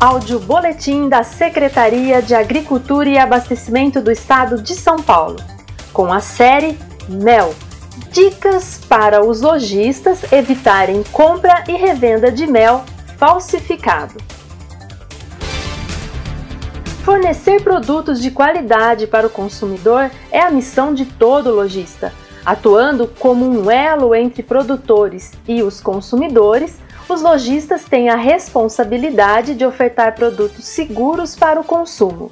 Áudio Boletim da Secretaria de Agricultura e Abastecimento do Estado de São Paulo, com a série Mel Dicas para os lojistas evitarem compra e revenda de mel falsificado. Fornecer produtos de qualidade para o consumidor é a missão de todo lojista. Atuando como um elo entre produtores e os consumidores, os lojistas têm a responsabilidade de ofertar produtos seguros para o consumo.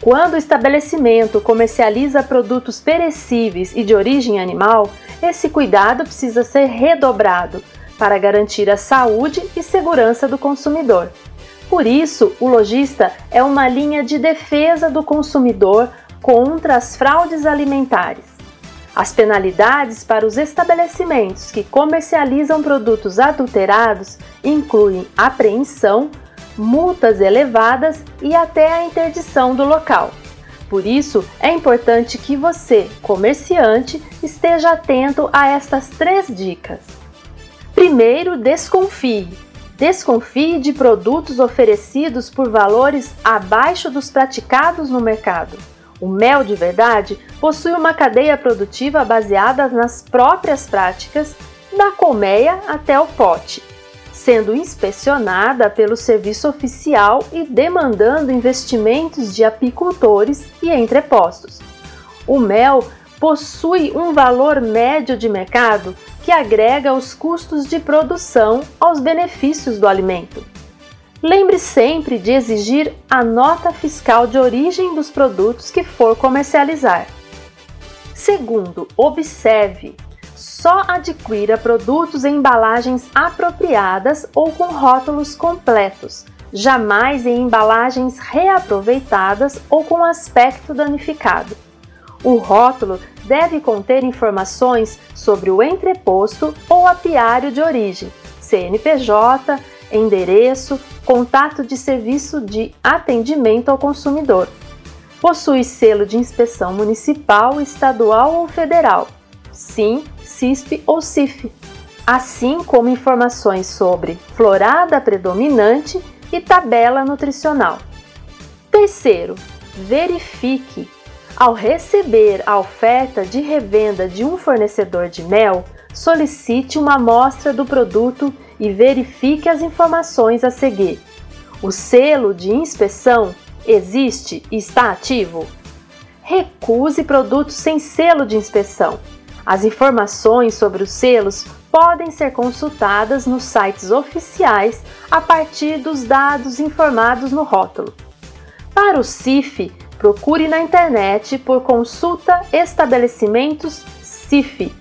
Quando o estabelecimento comercializa produtos perecíveis e de origem animal, esse cuidado precisa ser redobrado para garantir a saúde e segurança do consumidor. Por isso, o lojista é uma linha de defesa do consumidor contra as fraudes alimentares. As penalidades para os estabelecimentos que comercializam produtos adulterados incluem apreensão, multas elevadas e até a interdição do local. Por isso, é importante que você, comerciante, esteja atento a estas três dicas. Primeiro, desconfie. Desconfie de produtos oferecidos por valores abaixo dos praticados no mercado. O mel de verdade possui uma cadeia produtiva baseada nas próprias práticas, da colmeia até o pote sendo inspecionada pelo serviço oficial e demandando investimentos de apicultores e entrepostos. O mel possui um valor médio de mercado que agrega os custos de produção aos benefícios do alimento. Lembre sempre de exigir a nota fiscal de origem dos produtos que for comercializar. Segundo, observe só adquira produtos em embalagens apropriadas ou com rótulos completos, jamais em embalagens reaproveitadas ou com aspecto danificado. O rótulo deve conter informações sobre o entreposto ou apiário de origem, CNPJ, endereço, contato de serviço de atendimento ao consumidor. Possui selo de inspeção municipal, estadual ou federal. Sim, CISP ou CIF, assim como informações sobre florada predominante e tabela nutricional. Terceiro, verifique. Ao receber a oferta de revenda de um fornecedor de mel, solicite uma amostra do produto e verifique as informações a seguir. O selo de inspeção existe e está ativo? Recuse produtos sem selo de inspeção. As informações sobre os selos podem ser consultadas nos sites oficiais a partir dos dados informados no rótulo. Para o CIF, procure na internet por consulta estabelecimentos CIF.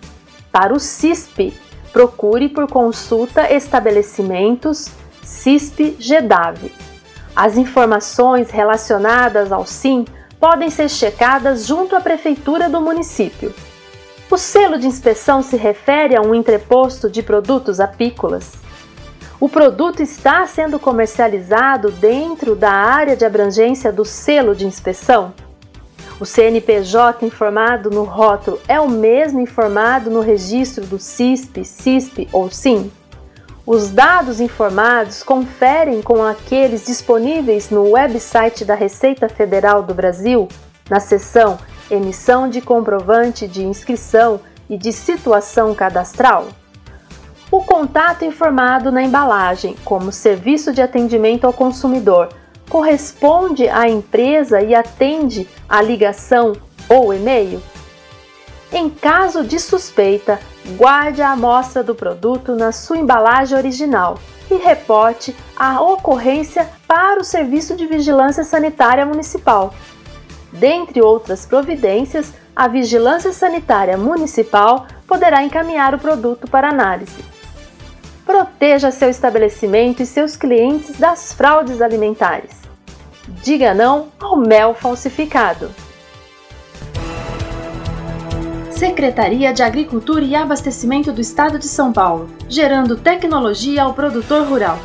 Para o CISP, procure por consulta estabelecimentos CISP-GEDAV. As informações relacionadas ao SIM podem ser checadas junto à prefeitura do município. O selo de inspeção se refere a um entreposto de produtos apícolas. O produto está sendo comercializado dentro da área de abrangência do selo de inspeção? O CNPJ informado no rótulo é o mesmo informado no registro do CISP, CISP ou SIM? Os dados informados conferem com aqueles disponíveis no website da Receita Federal do Brasil, na seção emissão de comprovante de inscrição e de situação cadastral? O contato informado na embalagem, como serviço de atendimento ao consumidor, corresponde à empresa e atende à ligação ou e-mail? Em caso de suspeita, guarde a amostra do produto na sua embalagem original e reporte a ocorrência para o Serviço de Vigilância Sanitária Municipal Dentre outras providências, a Vigilância Sanitária Municipal poderá encaminhar o produto para análise. Proteja seu estabelecimento e seus clientes das fraudes alimentares. Diga não ao mel falsificado. Secretaria de Agricultura e Abastecimento do Estado de São Paulo, gerando tecnologia ao produtor rural.